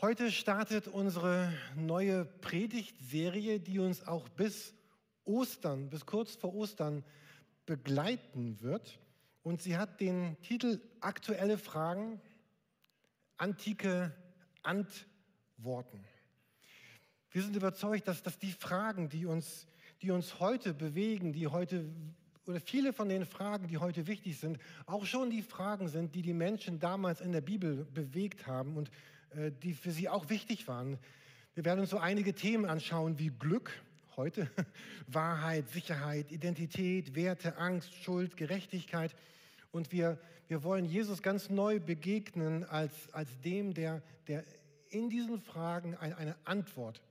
Heute startet unsere neue Predigtserie, die uns auch bis Ostern, bis kurz vor Ostern begleiten wird. Und sie hat den Titel Aktuelle Fragen, antike Antworten. Wir sind überzeugt, dass, dass die Fragen, die uns, die uns heute bewegen, die heute oder viele von den Fragen, die heute wichtig sind, auch schon die Fragen sind, die die Menschen damals in der Bibel bewegt haben und die für sie auch wichtig waren. Wir werden uns so einige Themen anschauen wie Glück heute, Wahrheit, Sicherheit, Identität, Werte, Angst, Schuld, Gerechtigkeit. Und wir, wir wollen Jesus ganz neu begegnen als, als dem, der, der in diesen Fragen eine, eine Antwort,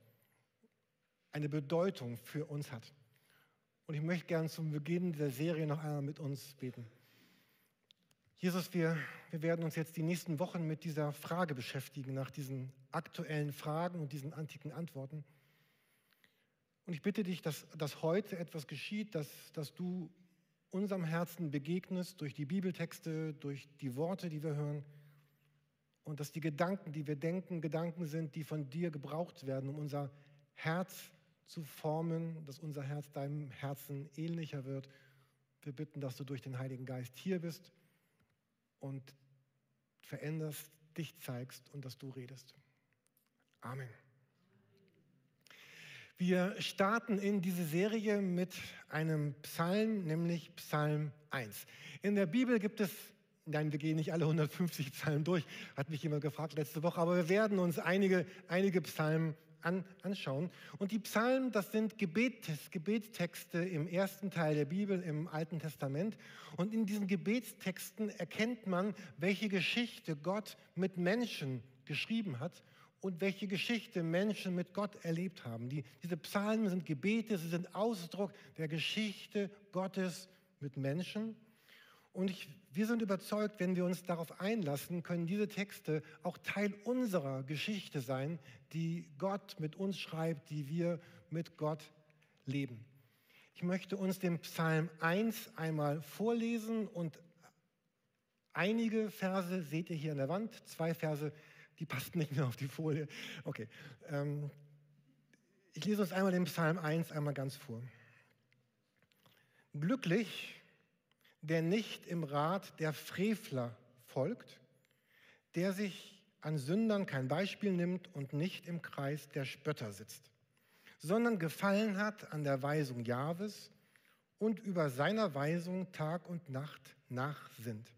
eine Bedeutung für uns hat. Und ich möchte gerne zum Beginn der Serie noch einmal mit uns beten. Jesus, wir, wir werden uns jetzt die nächsten Wochen mit dieser Frage beschäftigen, nach diesen aktuellen Fragen und diesen antiken Antworten. Und ich bitte dich, dass, dass heute etwas geschieht, dass, dass du unserem Herzen begegnest durch die Bibeltexte, durch die Worte, die wir hören. Und dass die Gedanken, die wir denken, Gedanken sind, die von dir gebraucht werden, um unser Herz zu formen, dass unser Herz deinem Herzen ähnlicher wird. Wir bitten, dass du durch den Heiligen Geist hier bist und veränderst, dich zeigst und dass du redest. Amen. Wir starten in diese Serie mit einem Psalm, nämlich Psalm 1. In der Bibel gibt es, nein, wir gehen nicht alle 150 Psalmen durch, hat mich jemand gefragt letzte Woche, aber wir werden uns einige, einige Psalmen an, anschauen. Und die Psalmen, das sind Gebets, Gebetstexte im ersten Teil der Bibel, im Alten Testament. Und in diesen Gebetstexten erkennt man, welche Geschichte Gott mit Menschen geschrieben hat und welche Geschichte Menschen mit Gott erlebt haben. Die, diese Psalmen sind Gebete, sie sind Ausdruck der Geschichte Gottes mit Menschen. Und ich, wir sind überzeugt, wenn wir uns darauf einlassen, können diese Texte auch Teil unserer Geschichte sein, die Gott mit uns schreibt, die wir mit Gott leben. Ich möchte uns den Psalm 1 einmal vorlesen und einige Verse seht ihr hier an der Wand, zwei Verse, die passen nicht mehr auf die Folie. Okay. Ähm, ich lese uns einmal den Psalm 1 einmal ganz vor. Glücklich der nicht im Rat der Frevler folgt, der sich an Sündern kein Beispiel nimmt und nicht im Kreis der Spötter sitzt, sondern gefallen hat an der Weisung Jahwes und über seiner Weisung Tag und Nacht nachsinnt.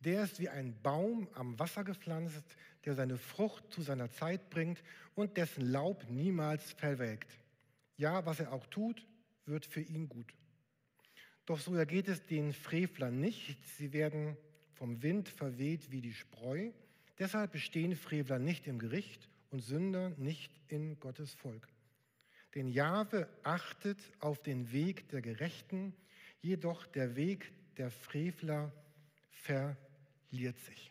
Der ist wie ein Baum am Wasser gepflanzt, der seine Frucht zu seiner Zeit bringt und dessen Laub niemals verwelkt. Ja, was er auch tut, wird für ihn gut. Doch so ergeht es den Frevlern nicht. Sie werden vom Wind verweht wie die Spreu. Deshalb bestehen Frevler nicht im Gericht und Sünder nicht in Gottes Volk. Denn Jahwe achtet auf den Weg der Gerechten, jedoch der Weg der Frevler verliert sich.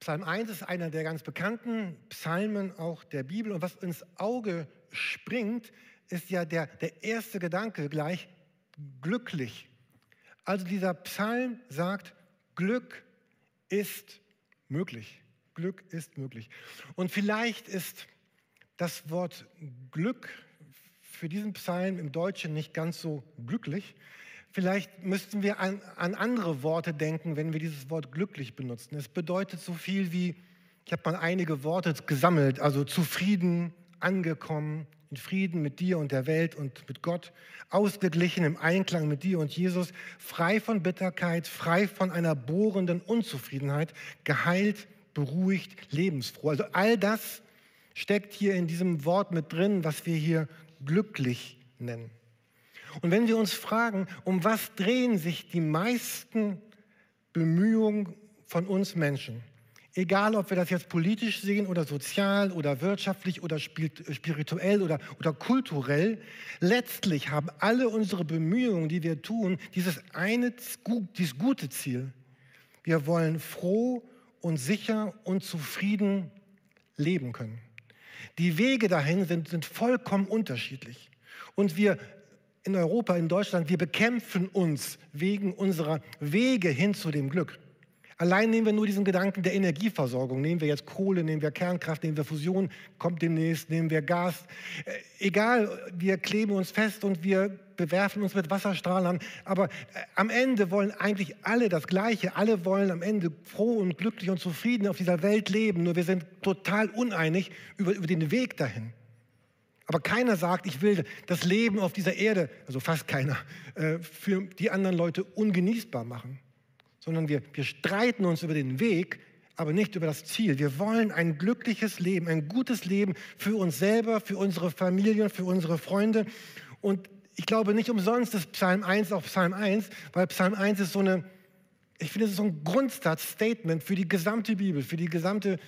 Psalm 1 ist einer der ganz bekannten Psalmen auch der Bibel. Und was ins Auge springt, ist ja der, der erste Gedanke gleich, glücklich. Also dieser Psalm sagt, Glück ist möglich. Glück ist möglich. Und vielleicht ist das Wort Glück für diesen Psalm im Deutschen nicht ganz so glücklich. Vielleicht müssten wir an, an andere Worte denken, wenn wir dieses Wort glücklich benutzen. Es bedeutet so viel wie, ich habe mal einige Worte gesammelt, also zufrieden, angekommen, in Frieden mit dir und der Welt und mit Gott, ausgeglichen im Einklang mit dir und Jesus, frei von Bitterkeit, frei von einer bohrenden Unzufriedenheit, geheilt, beruhigt, lebensfroh. Also all das steckt hier in diesem Wort mit drin, was wir hier glücklich nennen. Und wenn wir uns fragen, um was drehen sich die meisten Bemühungen von uns Menschen, Egal, ob wir das jetzt politisch sehen oder sozial oder wirtschaftlich oder spirituell oder, oder kulturell, letztlich haben alle unsere Bemühungen, die wir tun, dieses eine, dieses gute Ziel. Wir wollen froh und sicher und zufrieden leben können. Die Wege dahin sind, sind vollkommen unterschiedlich. Und wir in Europa, in Deutschland, wir bekämpfen uns wegen unserer Wege hin zu dem Glück. Allein nehmen wir nur diesen Gedanken der Energieversorgung. Nehmen wir jetzt Kohle, nehmen wir Kernkraft, nehmen wir Fusion, kommt demnächst, nehmen wir Gas. Äh, egal, wir kleben uns fest und wir bewerfen uns mit Wasserstrahlern. Aber äh, am Ende wollen eigentlich alle das Gleiche. Alle wollen am Ende froh und glücklich und zufrieden auf dieser Welt leben. Nur wir sind total uneinig über, über den Weg dahin. Aber keiner sagt, ich will das Leben auf dieser Erde, also fast keiner, äh, für die anderen Leute ungenießbar machen sondern wir, wir streiten uns über den Weg, aber nicht über das Ziel. Wir wollen ein glückliches Leben, ein gutes Leben für uns selber, für unsere Familien, für unsere Freunde. Und ich glaube nicht umsonst ist Psalm 1 auch Psalm 1, weil Psalm 1 ist so eine, ich finde, es ist so ein Grundsatzstatement für die gesamte Bibel, für die gesamte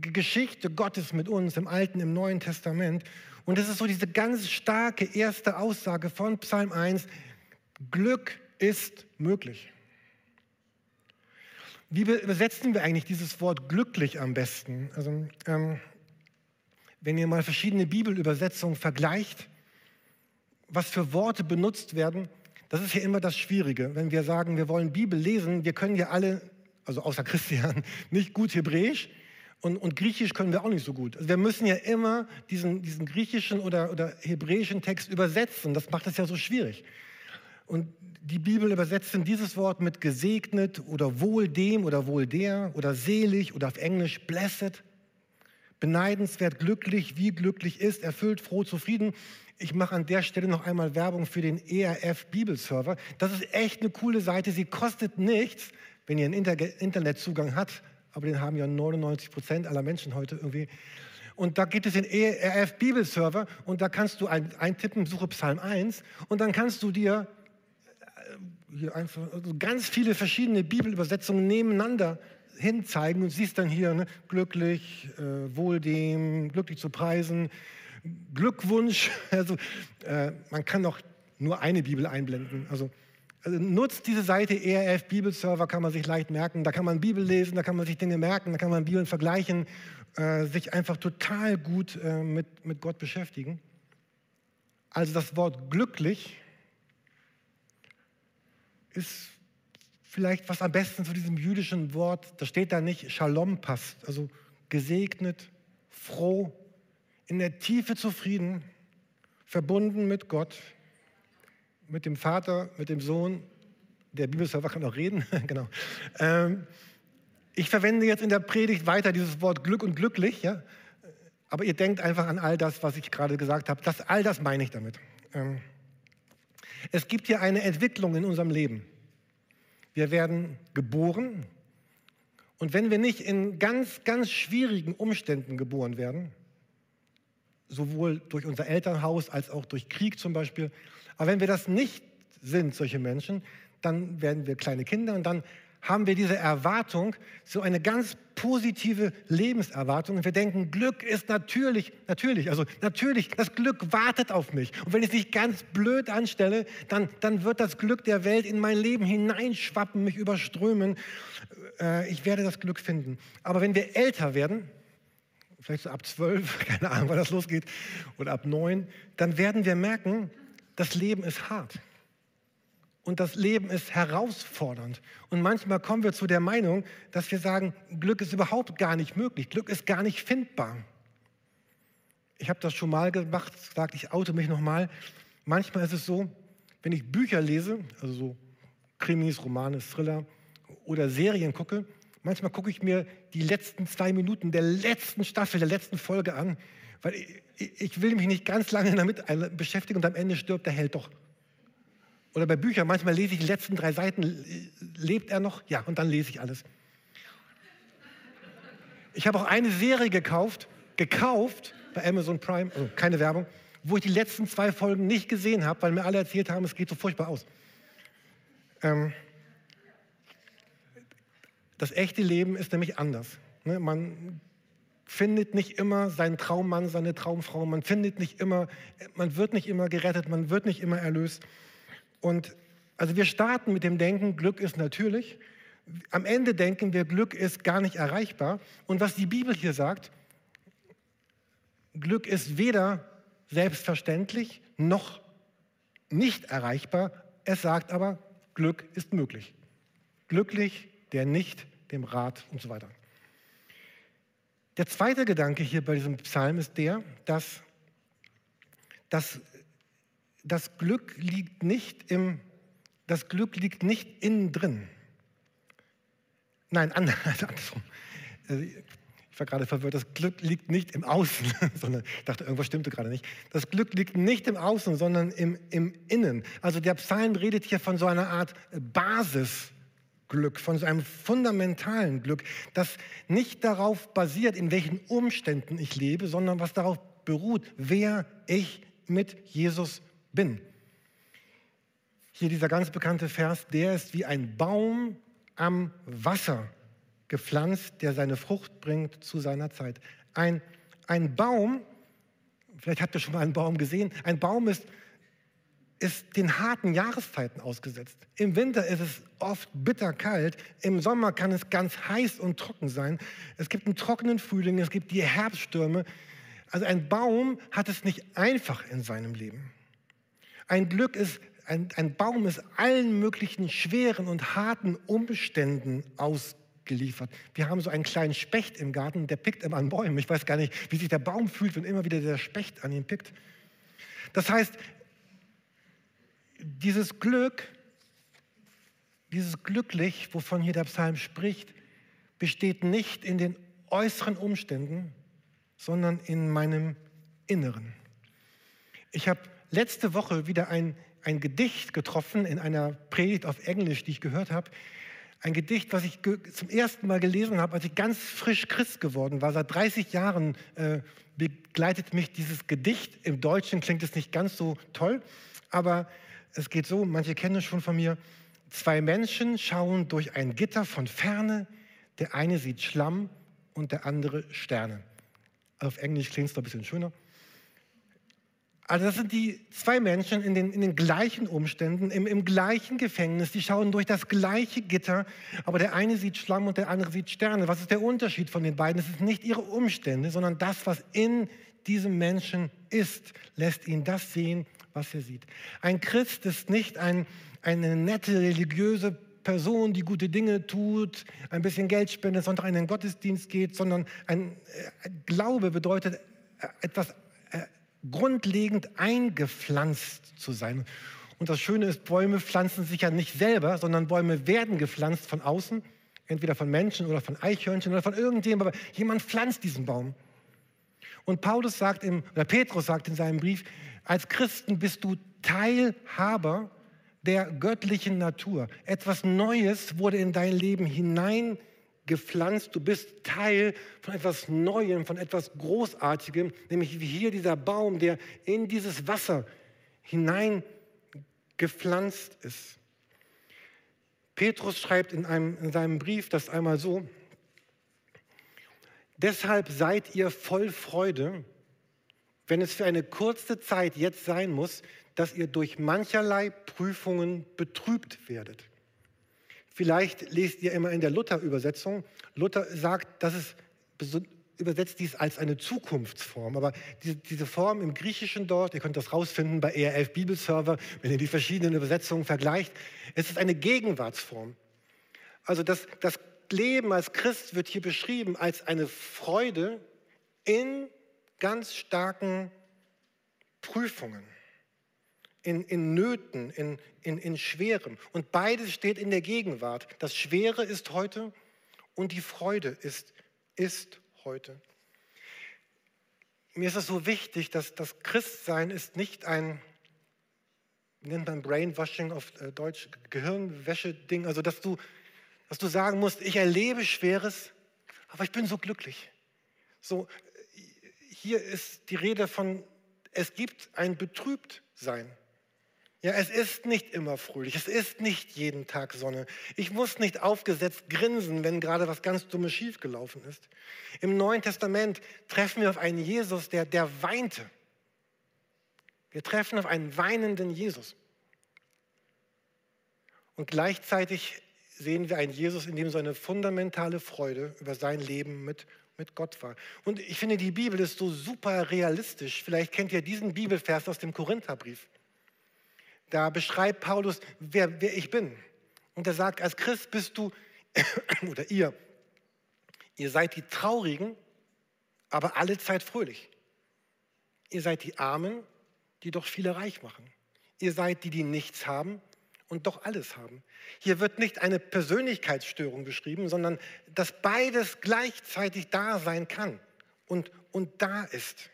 Geschichte Gottes mit uns im Alten, im Neuen Testament. Und es ist so diese ganz starke erste Aussage von Psalm 1, Glück ist möglich. Wie übersetzen wir eigentlich dieses Wort glücklich am besten? Also, ähm, wenn ihr mal verschiedene Bibelübersetzungen vergleicht, was für Worte benutzt werden, das ist ja immer das Schwierige. Wenn wir sagen, wir wollen Bibel lesen, wir können ja alle, also außer Christian, nicht gut Hebräisch und, und Griechisch können wir auch nicht so gut. Also wir müssen ja immer diesen, diesen griechischen oder, oder hebräischen Text übersetzen. Das macht es ja so schwierig. Und die Bibel übersetzt dieses Wort mit gesegnet oder wohl dem oder wohl der oder selig oder auf Englisch blessed. Beneidenswert, glücklich, wie glücklich ist, erfüllt, froh, zufrieden. Ich mache an der Stelle noch einmal Werbung für den ERF Bibelserver. Das ist echt eine coole Seite. Sie kostet nichts, wenn ihr einen Inter Internetzugang habt. Aber den haben ja 99 Prozent aller Menschen heute irgendwie. Und da gibt es den ERF Bibelserver und da kannst du ein, eintippen, suche Psalm 1 und dann kannst du dir hier einfach also ganz viele verschiedene Bibelübersetzungen nebeneinander hinzeigen und siehst dann hier ne, glücklich, äh, wohl dem, glücklich zu preisen, Glückwunsch. Also äh, man kann doch nur eine Bibel einblenden. Also, also nutzt diese Seite ERF Bibelserver, kann man sich leicht merken. Da kann man Bibel lesen, da kann man sich Dinge merken, da kann man Bibeln vergleichen, äh, sich einfach total gut äh, mit, mit Gott beschäftigen. Also das Wort glücklich ist vielleicht, was am besten zu diesem jüdischen Wort, da steht da nicht Shalom passt, also gesegnet, froh, in der Tiefe zufrieden, verbunden mit Gott, mit dem Vater, mit dem Sohn. Der Bibelserver kann auch reden, genau. Ähm, ich verwende jetzt in der Predigt weiter dieses Wort Glück und glücklich, ja. Aber ihr denkt einfach an all das, was ich gerade gesagt habe. Das, all das meine ich damit. Ähm, es gibt hier eine Entwicklung in unserem Leben. Wir werden geboren und wenn wir nicht in ganz, ganz schwierigen Umständen geboren werden, sowohl durch unser Elternhaus als auch durch Krieg zum Beispiel, aber wenn wir das nicht sind, solche Menschen, dann werden wir kleine Kinder und dann haben wir diese Erwartung, so eine ganz positive Lebenserwartung. Und wir denken, Glück ist natürlich, natürlich, also natürlich, das Glück wartet auf mich. Und wenn ich es nicht ganz blöd anstelle, dann, dann wird das Glück der Welt in mein Leben hineinschwappen, mich überströmen. Äh, ich werde das Glück finden. Aber wenn wir älter werden, vielleicht so ab zwölf, keine Ahnung, wann das losgeht, oder ab neun, dann werden wir merken, das Leben ist hart. Und das Leben ist herausfordernd. Und manchmal kommen wir zu der Meinung, dass wir sagen, Glück ist überhaupt gar nicht möglich. Glück ist gar nicht findbar. Ich habe das schon mal gemacht, gesagt, ich oute mich nochmal. Manchmal ist es so, wenn ich Bücher lese, also so Krimis, Romane, Thriller oder Serien gucke, manchmal gucke ich mir die letzten zwei Minuten der letzten Staffel, der letzten Folge an, weil ich, ich will mich nicht ganz lange damit beschäftigen und am Ende stirbt der Held doch. Oder bei Büchern, manchmal lese ich die letzten drei Seiten, lebt er noch? Ja, und dann lese ich alles. Ich habe auch eine Serie gekauft, gekauft bei Amazon Prime, also keine Werbung, wo ich die letzten zwei Folgen nicht gesehen habe, weil mir alle erzählt haben, es geht so furchtbar aus. Ähm, das echte Leben ist nämlich anders. Ne? Man findet nicht immer seinen Traummann, seine Traumfrau, man findet nicht immer, man wird nicht immer gerettet, man wird nicht immer erlöst. Und also wir starten mit dem Denken, Glück ist natürlich. Am Ende denken wir, Glück ist gar nicht erreichbar. Und was die Bibel hier sagt, Glück ist weder selbstverständlich noch nicht erreichbar. Es sagt aber, Glück ist möglich. Glücklich, der nicht dem Rat und so weiter. Der zweite Gedanke hier bei diesem Psalm ist der, dass, dass das Glück liegt nicht im, das Glück liegt nicht innen drin. Nein, andersrum. Also, ich war gerade verwirrt. Das Glück liegt nicht im Außen, sondern ich dachte, irgendwas stimmte gerade nicht. Das Glück liegt nicht im Außen, sondern im, im Innen. Also der Psalm redet hier von so einer Art Basisglück, von so einem fundamentalen Glück, das nicht darauf basiert, in welchen Umständen ich lebe, sondern was darauf beruht, wer ich mit Jesus bin. Hier dieser ganz bekannte Vers, der ist wie ein Baum am Wasser gepflanzt, der seine Frucht bringt zu seiner Zeit. Ein, ein Baum, vielleicht habt ihr schon mal einen Baum gesehen, ein Baum ist, ist den harten Jahreszeiten ausgesetzt. Im Winter ist es oft bitterkalt, im Sommer kann es ganz heiß und trocken sein. Es gibt einen trockenen Frühling, es gibt die Herbststürme. Also ein Baum hat es nicht einfach in seinem Leben. Ein Glück ist ein, ein, Baum ist allen möglichen schweren und harten Umständen ausgesetzt geliefert. Wir haben so einen kleinen Specht im Garten, der pickt immer an Bäumen. Ich weiß gar nicht, wie sich der Baum fühlt, wenn immer wieder der Specht an ihm pickt. Das heißt, dieses Glück, dieses Glücklich, wovon hier der Psalm spricht, besteht nicht in den äußeren Umständen, sondern in meinem Inneren. Ich habe letzte Woche wieder ein, ein Gedicht getroffen in einer Predigt auf Englisch, die ich gehört habe. Ein Gedicht, was ich zum ersten Mal gelesen habe, als ich ganz frisch Christ geworden war. Seit 30 Jahren äh, begleitet mich dieses Gedicht. Im Deutschen klingt es nicht ganz so toll, aber es geht so, manche kennen es schon von mir. Zwei Menschen schauen durch ein Gitter von ferne. Der eine sieht Schlamm und der andere Sterne. Auf Englisch klingt es noch ein bisschen schöner. Also das sind die zwei Menschen in den, in den gleichen Umständen, im, im gleichen Gefängnis, die schauen durch das gleiche Gitter, aber der eine sieht Schlamm und der andere sieht Sterne. Was ist der Unterschied von den beiden? Es sind nicht ihre Umstände, sondern das, was in diesem Menschen ist, lässt ihn das sehen, was er sieht. Ein Christ ist nicht ein, eine nette religiöse Person, die gute Dinge tut, ein bisschen Geld spendet, sondern in den Gottesdienst geht, sondern ein, äh, Glaube bedeutet äh, etwas grundlegend eingepflanzt zu sein. Und das Schöne ist, Bäume pflanzen sich ja nicht selber, sondern Bäume werden gepflanzt von außen, entweder von Menschen oder von Eichhörnchen oder von irgendjemandem, aber jemand pflanzt diesen Baum. Und Paulus sagt im, oder Petrus sagt in seinem Brief, als Christen bist du Teilhaber der göttlichen Natur. Etwas Neues wurde in dein Leben hinein gepflanzt, du bist Teil von etwas Neuem, von etwas Großartigem, nämlich wie hier dieser Baum, der in dieses Wasser hinein gepflanzt ist. Petrus schreibt in, einem, in seinem Brief das einmal so, deshalb seid ihr voll Freude, wenn es für eine kurze Zeit jetzt sein muss, dass ihr durch mancherlei Prüfungen betrübt werdet Vielleicht lest ihr immer in der Luther-Übersetzung. Luther sagt, dass es übersetzt dies als eine Zukunftsform. Aber diese, diese, Form im Griechischen dort, ihr könnt das rausfinden bei ERF Bibelserver, wenn ihr die verschiedenen Übersetzungen vergleicht, es ist eine Gegenwartsform. Also das, das Leben als Christ wird hier beschrieben als eine Freude in ganz starken Prüfungen in, in Nöten, in, in, in Schwerem. Und beides steht in der Gegenwart. Das Schwere ist heute und die Freude ist, ist heute. Mir ist es so wichtig, dass das Christsein ist nicht ein, nennt man Brainwashing auf äh, Deutsch, Gehirnwäsche-Ding, also dass du, dass du sagen musst, ich erlebe Schweres, aber ich bin so glücklich. So, hier ist die Rede von, es gibt ein Betrübtsein. Ja, es ist nicht immer fröhlich, es ist nicht jeden Tag Sonne. Ich muss nicht aufgesetzt grinsen, wenn gerade was ganz Dummes schiefgelaufen ist. Im Neuen Testament treffen wir auf einen Jesus, der, der weinte. Wir treffen auf einen weinenden Jesus. Und gleichzeitig sehen wir einen Jesus, in dem so eine fundamentale Freude über sein Leben mit, mit Gott war. Und ich finde, die Bibel ist so super realistisch. Vielleicht kennt ihr diesen Bibelvers aus dem Korintherbrief. Da beschreibt Paulus, wer, wer ich bin. Und er sagt, als Christ bist du oder ihr, ihr seid die Traurigen, aber alle Zeit fröhlich. Ihr seid die Armen, die doch viele reich machen. Ihr seid die, die nichts haben und doch alles haben. Hier wird nicht eine Persönlichkeitsstörung beschrieben, sondern dass beides gleichzeitig da sein kann und, und da ist.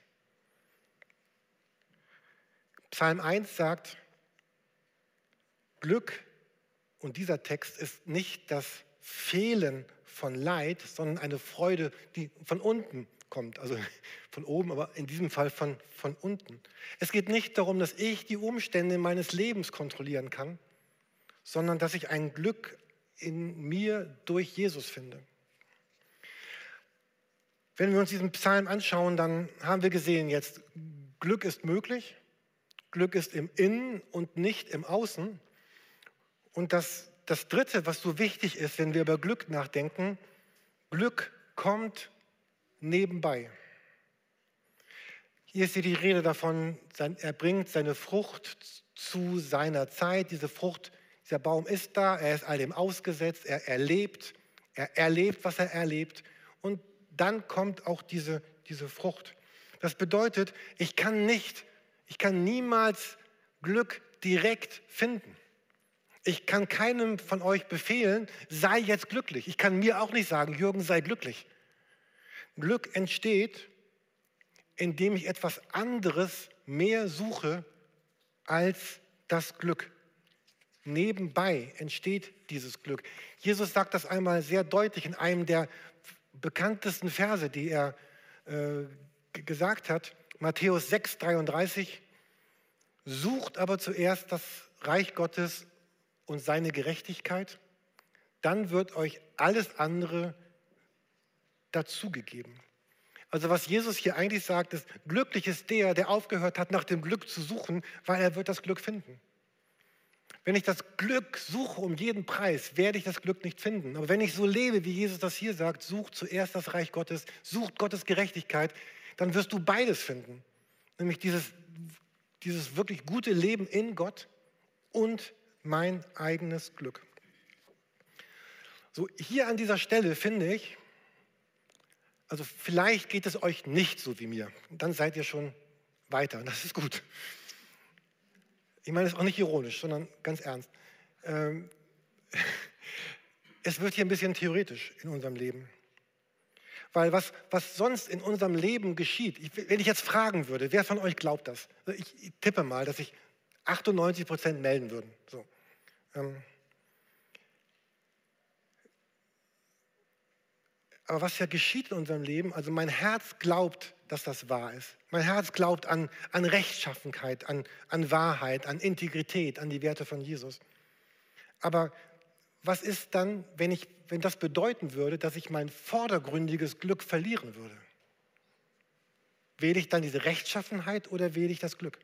Psalm 1 sagt, Glück, und dieser Text ist nicht das Fehlen von Leid, sondern eine Freude, die von unten kommt, also von oben, aber in diesem Fall von, von unten. Es geht nicht darum, dass ich die Umstände meines Lebens kontrollieren kann, sondern dass ich ein Glück in mir durch Jesus finde. Wenn wir uns diesen Psalm anschauen, dann haben wir gesehen jetzt, Glück ist möglich, Glück ist im Innen und nicht im Außen. Und das, das Dritte, was so wichtig ist, wenn wir über Glück nachdenken, Glück kommt nebenbei. Hier ist hier die Rede davon, er bringt seine Frucht zu seiner Zeit. Diese Frucht, dieser Baum ist da, er ist all dem ausgesetzt, er erlebt, er erlebt, was er erlebt. Und dann kommt auch diese, diese Frucht. Das bedeutet, ich kann nicht, ich kann niemals Glück direkt finden. Ich kann keinem von euch befehlen, sei jetzt glücklich. Ich kann mir auch nicht sagen, Jürgen, sei glücklich. Glück entsteht, indem ich etwas anderes mehr suche als das Glück. Nebenbei entsteht dieses Glück. Jesus sagt das einmal sehr deutlich in einem der bekanntesten Verse, die er äh, gesagt hat. Matthäus 6, 33. Sucht aber zuerst das Reich Gottes und seine Gerechtigkeit, dann wird euch alles andere dazugegeben. Also was Jesus hier eigentlich sagt, ist, glücklich ist der, der aufgehört hat, nach dem Glück zu suchen, weil er wird das Glück finden. Wenn ich das Glück suche um jeden Preis, werde ich das Glück nicht finden. Aber wenn ich so lebe, wie Jesus das hier sagt, sucht zuerst das Reich Gottes, sucht Gottes Gerechtigkeit, dann wirst du beides finden. Nämlich dieses, dieses wirklich gute Leben in Gott und mein eigenes Glück. So, hier an dieser Stelle finde ich, also vielleicht geht es euch nicht so wie mir. Dann seid ihr schon weiter. Das ist gut. Ich meine es auch nicht ironisch, sondern ganz ernst. Ähm, es wird hier ein bisschen theoretisch in unserem Leben. Weil was, was sonst in unserem Leben geschieht, ich, wenn ich jetzt fragen würde, wer von euch glaubt das? Ich, ich tippe mal, dass sich 98 Prozent melden würden. So. Ähm, Aber was ja geschieht in unserem Leben, also mein Herz glaubt, dass das wahr ist. Mein Herz glaubt an, an Rechtschaffenheit, an, an Wahrheit, an Integrität, an die Werte von Jesus. Aber was ist dann, wenn, ich, wenn das bedeuten würde, dass ich mein vordergründiges Glück verlieren würde? Wähle ich dann diese Rechtschaffenheit oder wähle ich das Glück?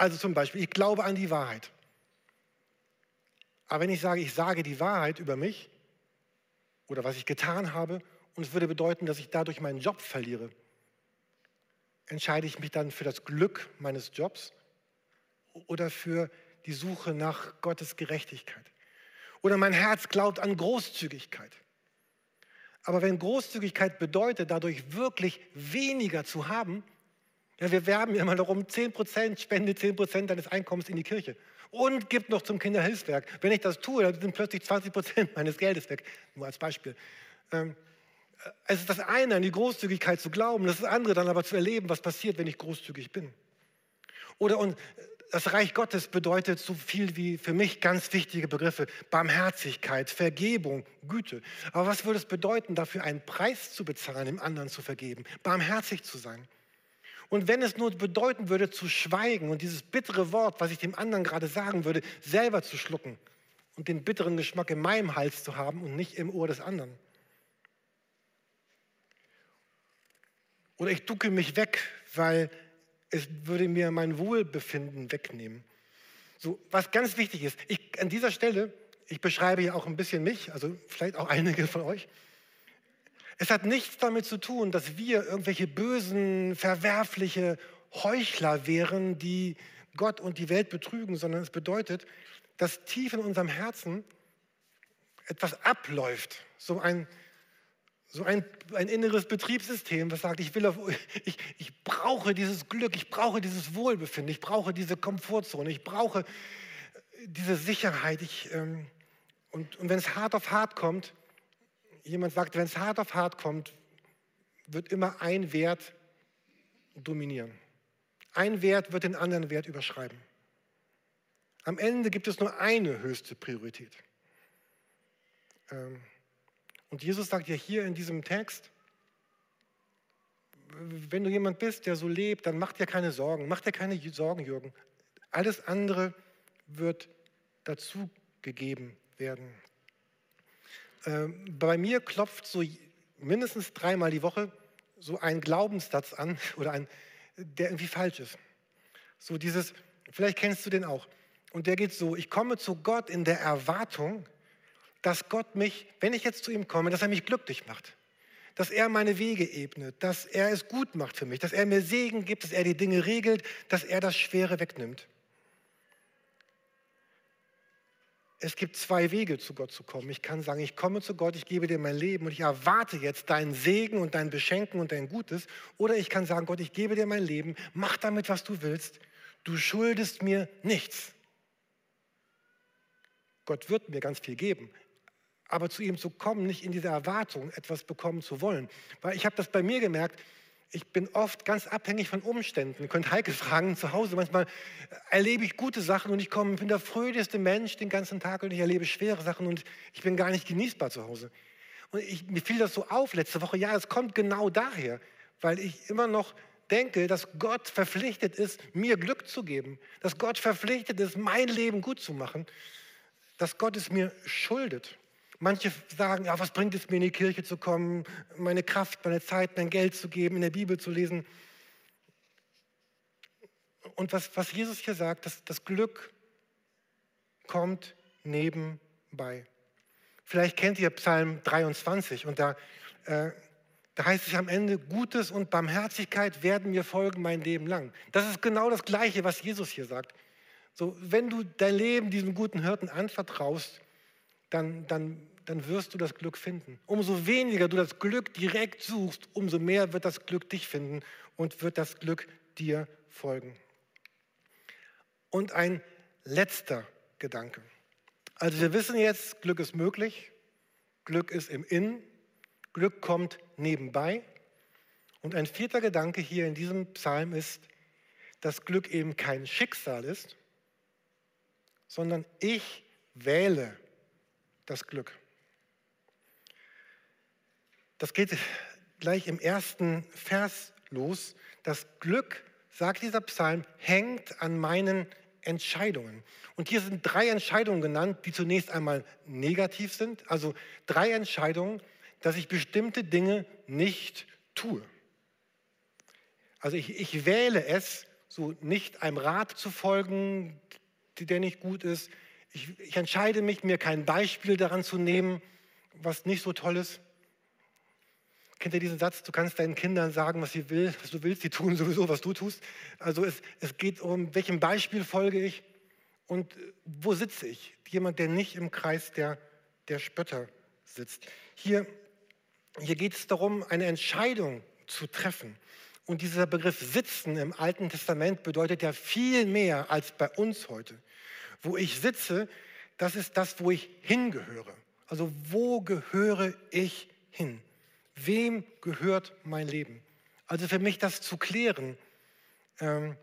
Also zum Beispiel, ich glaube an die Wahrheit. Aber wenn ich sage, ich sage die Wahrheit über mich oder was ich getan habe und es würde bedeuten, dass ich dadurch meinen Job verliere. Entscheide ich mich dann für das Glück meines Jobs oder für die Suche nach Gottes Gerechtigkeit? Oder mein Herz glaubt an Großzügigkeit. Aber wenn Großzügigkeit bedeutet, dadurch wirklich weniger zu haben, ja, wir werben ja immer darum, 10% spende 10% deines Einkommens in die Kirche und gib noch zum Kinderhilfswerk. Wenn ich das tue, dann sind plötzlich 20% meines Geldes weg. Nur als Beispiel. Ähm, es ist das eine, an die Großzügigkeit zu glauben, das ist das andere dann aber zu erleben, was passiert, wenn ich großzügig bin. Oder und das Reich Gottes bedeutet so viel wie für mich ganz wichtige Begriffe, Barmherzigkeit, Vergebung, Güte. Aber was würde es bedeuten, dafür einen Preis zu bezahlen, dem anderen zu vergeben, barmherzig zu sein? Und wenn es nur bedeuten würde, zu schweigen und dieses bittere Wort, was ich dem anderen gerade sagen würde, selber zu schlucken und den bitteren Geschmack in meinem Hals zu haben und nicht im Ohr des anderen. Oder ich ducke mich weg, weil es würde mir mein Wohlbefinden wegnehmen. So, was ganz wichtig ist, ich, an dieser Stelle, ich beschreibe ja auch ein bisschen mich, also vielleicht auch einige von euch. Es hat nichts damit zu tun, dass wir irgendwelche bösen, verwerfliche Heuchler wären, die Gott und die Welt betrügen, sondern es bedeutet, dass tief in unserem Herzen etwas abläuft, so ein, so ein, ein inneres Betriebssystem, das sagt, ich, will auf, ich, ich brauche dieses Glück, ich brauche dieses Wohlbefinden, ich brauche diese Komfortzone, ich brauche diese Sicherheit. Ich, ähm, und, und wenn es hart auf hart kommt, jemand sagt, wenn es hart auf hart kommt, wird immer ein Wert dominieren. Ein Wert wird den anderen Wert überschreiben. Am Ende gibt es nur eine höchste Priorität. Ähm, und Jesus sagt ja hier in diesem Text, wenn du jemand bist, der so lebt, dann mach dir keine Sorgen, mach dir keine Sorgen, Jürgen. Alles andere wird dazu gegeben werden. Ähm, bei mir klopft so mindestens dreimal die Woche so ein Glaubenssatz an oder ein, der irgendwie falsch ist. So dieses, vielleicht kennst du den auch. Und der geht so, ich komme zu Gott in der Erwartung, dass Gott mich, wenn ich jetzt zu ihm komme, dass er mich glücklich macht. Dass er meine Wege ebnet, dass er es gut macht für mich, dass er mir Segen gibt, dass er die Dinge regelt, dass er das Schwere wegnimmt. Es gibt zwei Wege, zu Gott zu kommen. Ich kann sagen, ich komme zu Gott, ich gebe dir mein Leben und ich erwarte jetzt deinen Segen und dein Beschenken und dein Gutes. Oder ich kann sagen, Gott, ich gebe dir mein Leben, mach damit, was du willst. Du schuldest mir nichts. Gott wird mir ganz viel geben. Aber zu ihm zu kommen, nicht in dieser Erwartung, etwas bekommen zu wollen. Weil ich habe das bei mir gemerkt, ich bin oft ganz abhängig von Umständen. Ihr könnt Heike fragen, zu Hause manchmal erlebe ich gute Sachen und ich komme, bin der fröhlichste Mensch den ganzen Tag und ich erlebe schwere Sachen und ich bin gar nicht genießbar zu Hause. Und ich, mir fiel das so auf letzte Woche, ja, es kommt genau daher, weil ich immer noch denke, dass Gott verpflichtet ist, mir Glück zu geben, dass Gott verpflichtet ist, mein Leben gut zu machen, dass Gott es mir schuldet. Manche sagen, ja, was bringt es mir in die Kirche zu kommen, meine Kraft, meine Zeit, mein Geld zu geben, in der Bibel zu lesen. Und was, was Jesus hier sagt, dass das Glück kommt nebenbei. Vielleicht kennt ihr Psalm 23 und da, äh, da heißt es am Ende, Gutes und Barmherzigkeit werden mir folgen mein Leben lang. Das ist genau das Gleiche, was Jesus hier sagt. So, wenn du dein Leben diesem guten Hirten anvertraust, dann, dann dann wirst du das Glück finden. Umso weniger du das Glück direkt suchst, umso mehr wird das Glück dich finden und wird das Glück dir folgen. Und ein letzter Gedanke. Also wir wissen jetzt, Glück ist möglich, Glück ist im Innen, Glück kommt nebenbei. Und ein vierter Gedanke hier in diesem Psalm ist, dass Glück eben kein Schicksal ist, sondern ich wähle das Glück. Das geht gleich im ersten Vers los. Das Glück, sagt dieser Psalm, hängt an meinen Entscheidungen. Und hier sind drei Entscheidungen genannt, die zunächst einmal negativ sind. Also drei Entscheidungen, dass ich bestimmte Dinge nicht tue. Also ich, ich wähle es, so nicht einem Rat zu folgen, der nicht gut ist. Ich, ich entscheide mich, mir kein Beispiel daran zu nehmen, was nicht so toll ist. Kennt ihr diesen Satz? Du kannst deinen Kindern sagen, was, sie will, was du willst, die tun sowieso, was du tust. Also es, es geht um, welchem Beispiel folge ich und wo sitze ich? Jemand, der nicht im Kreis der, der Spötter sitzt. Hier, hier geht es darum, eine Entscheidung zu treffen. Und dieser Begriff Sitzen im Alten Testament bedeutet ja viel mehr als bei uns heute. Wo ich sitze, das ist das, wo ich hingehöre. Also wo gehöre ich hin? Wem gehört mein Leben? Also für mich das zu klären, ähm,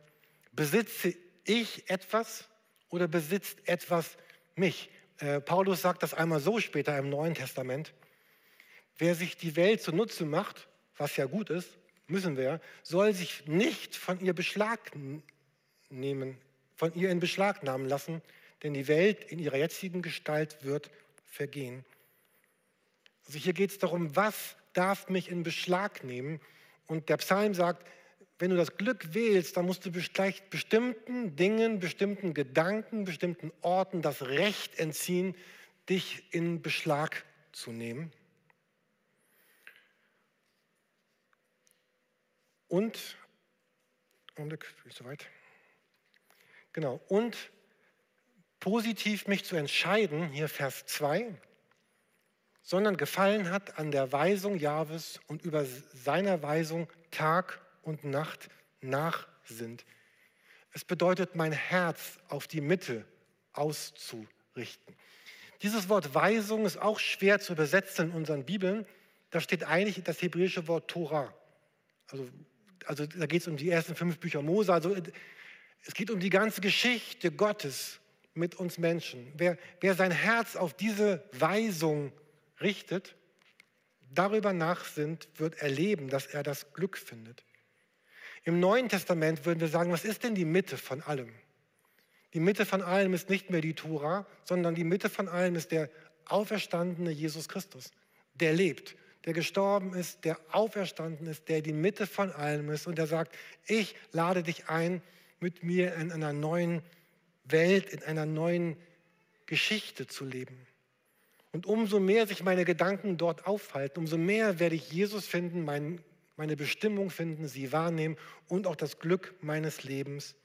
besitze ich etwas oder besitzt etwas mich? Äh, Paulus sagt das einmal so später im Neuen Testament. Wer sich die Welt zunutze macht, was ja gut ist, müssen wir, soll sich nicht von ihr Beschlag nehmen, von ihr in Beschlag nehmen lassen, denn die Welt in ihrer jetzigen Gestalt wird vergehen. Also hier geht es darum, was darf mich in Beschlag nehmen. Und der Psalm sagt, wenn du das Glück wählst, dann musst du bestimmten Dingen, bestimmten Gedanken, bestimmten Orten das Recht entziehen, dich in Beschlag zu nehmen. Und, Augenblick, bin ich soweit? Genau, und positiv mich zu entscheiden, hier Vers 2, sondern gefallen hat an der Weisung Jahwes und über seiner Weisung Tag und Nacht nachsinnt. Es bedeutet, mein Herz auf die Mitte auszurichten. Dieses Wort Weisung ist auch schwer zu übersetzen in unseren Bibeln. Da steht eigentlich das hebräische Wort Torah. Also, also da geht es um die ersten fünf Bücher Mose. Also es geht um die ganze Geschichte Gottes mit uns Menschen. Wer, wer sein Herz auf diese Weisung richtet, darüber nachsinnt, wird erleben, dass er das Glück findet. Im Neuen Testament würden wir sagen, was ist denn die Mitte von allem? Die Mitte von allem ist nicht mehr die Tora, sondern die Mitte von allem ist der auferstandene Jesus Christus, der lebt, der gestorben ist, der auferstanden ist, der die Mitte von allem ist und der sagt, ich lade dich ein, mit mir in einer neuen Welt, in einer neuen Geschichte zu leben. Und umso mehr sich meine Gedanken dort aufhalten, umso mehr werde ich Jesus finden, mein, meine Bestimmung finden, sie wahrnehmen und auch das Glück meines Lebens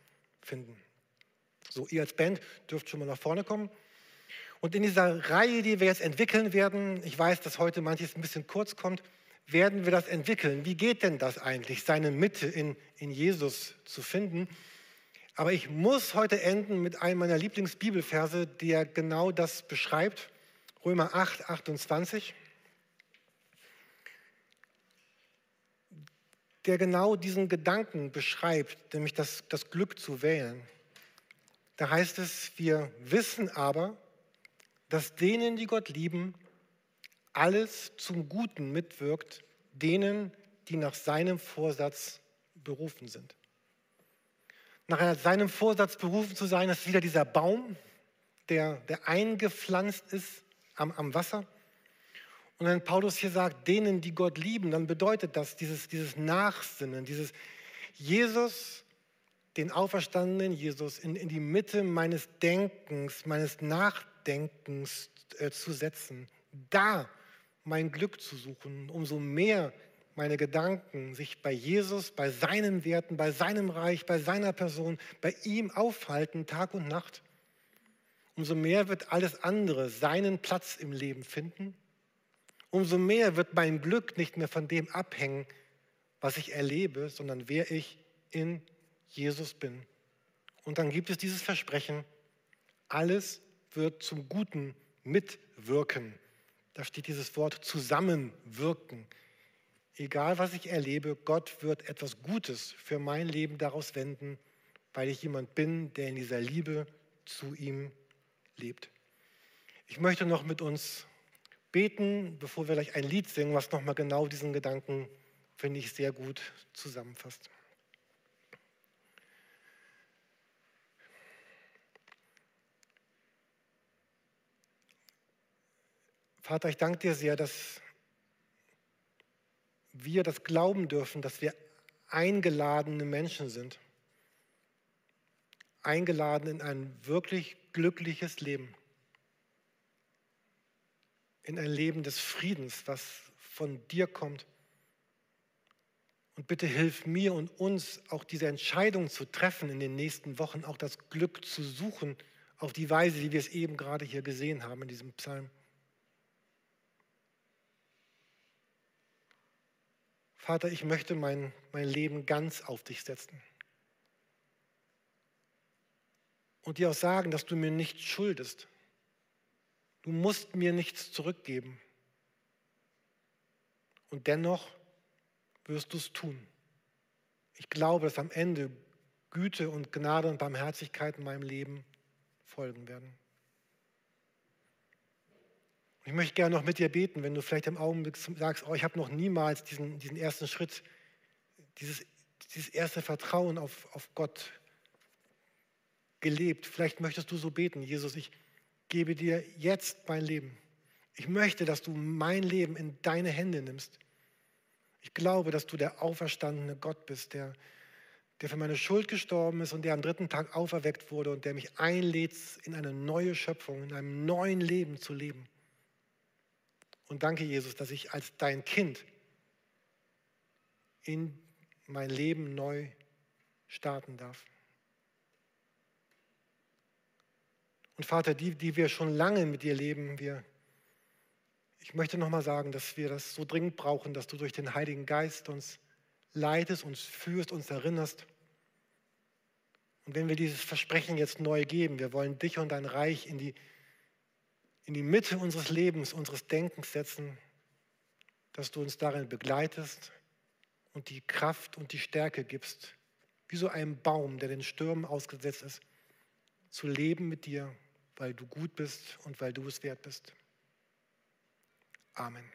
finden. So, ihr als Band dürft schon mal nach vorne kommen. Und in dieser Reihe, die wir jetzt entwickeln werden, ich weiß, dass heute manches ein bisschen kurz kommt, werden wir das entwickeln. Wie geht denn das eigentlich, seine Mitte in, in Jesus zu finden? Aber ich muss heute enden mit einem meiner Lieblingsbibelverse, der genau das beschreibt. Römer 8, 28. Der genau diesen Gedanken beschreibt, nämlich das, das Glück zu wählen. Da heißt es, wir wissen aber, dass denen, die Gott lieben, alles zum Guten mitwirkt, denen, die nach seinem Vorsatz berufen sind nach seinem Vorsatz berufen zu sein, ist wieder dieser Baum, der, der eingepflanzt ist am, am Wasser. Und wenn Paulus hier sagt, denen, die Gott lieben, dann bedeutet das dieses, dieses Nachsinnen, dieses Jesus, den auferstandenen Jesus, in, in die Mitte meines Denkens, meines Nachdenkens äh, zu setzen. Da mein Glück zu suchen, umso mehr meine Gedanken sich bei Jesus, bei seinen Werten, bei seinem Reich, bei seiner Person, bei ihm aufhalten, Tag und Nacht, umso mehr wird alles andere seinen Platz im Leben finden. Umso mehr wird mein Glück nicht mehr von dem abhängen, was ich erlebe, sondern wer ich in Jesus bin. Und dann gibt es dieses Versprechen, alles wird zum Guten mitwirken. Da steht dieses Wort zusammenwirken. Egal was ich erlebe, Gott wird etwas Gutes für mein Leben daraus wenden, weil ich jemand bin, der in dieser Liebe zu ihm lebt. Ich möchte noch mit uns beten, bevor wir gleich ein Lied singen, was nochmal genau diesen Gedanken, finde ich, sehr gut zusammenfasst. Vater, ich danke dir sehr, dass wir das glauben dürfen, dass wir eingeladene Menschen sind. Eingeladen in ein wirklich glückliches Leben. In ein Leben des Friedens, was von dir kommt. Und bitte hilf mir und uns auch diese Entscheidung zu treffen in den nächsten Wochen, auch das Glück zu suchen auf die Weise, wie wir es eben gerade hier gesehen haben in diesem Psalm. Vater, ich möchte mein, mein Leben ganz auf dich setzen. Und dir auch sagen, dass du mir nichts schuldest. Du musst mir nichts zurückgeben. Und dennoch wirst du es tun. Ich glaube, dass am Ende Güte und Gnade und Barmherzigkeit in meinem Leben folgen werden. Ich möchte gerne noch mit dir beten, wenn du vielleicht im Augenblick sagst, oh, ich habe noch niemals diesen, diesen ersten Schritt, dieses, dieses erste Vertrauen auf, auf Gott gelebt. Vielleicht möchtest du so beten, Jesus, ich gebe dir jetzt mein Leben. Ich möchte, dass du mein Leben in deine Hände nimmst. Ich glaube, dass du der auferstandene Gott bist, der, der für meine Schuld gestorben ist und der am dritten Tag auferweckt wurde und der mich einlädt, in eine neue Schöpfung, in einem neuen Leben zu leben. Und danke, Jesus, dass ich als dein Kind in mein Leben neu starten darf. Und Vater, die, die wir schon lange mit dir leben, wir, Ich möchte nochmal sagen, dass wir das so dringend brauchen, dass du durch den Heiligen Geist uns leitest, uns führst, uns erinnerst. Und wenn wir dieses Versprechen jetzt neu geben, wir wollen dich und dein Reich in die, in die Mitte unseres Lebens, unseres Denkens setzen, dass du uns darin begleitest und die Kraft und die Stärke gibst, wie so ein Baum, der den Stürmen ausgesetzt ist, zu leben mit dir, weil du gut bist und weil du es wert bist. Amen.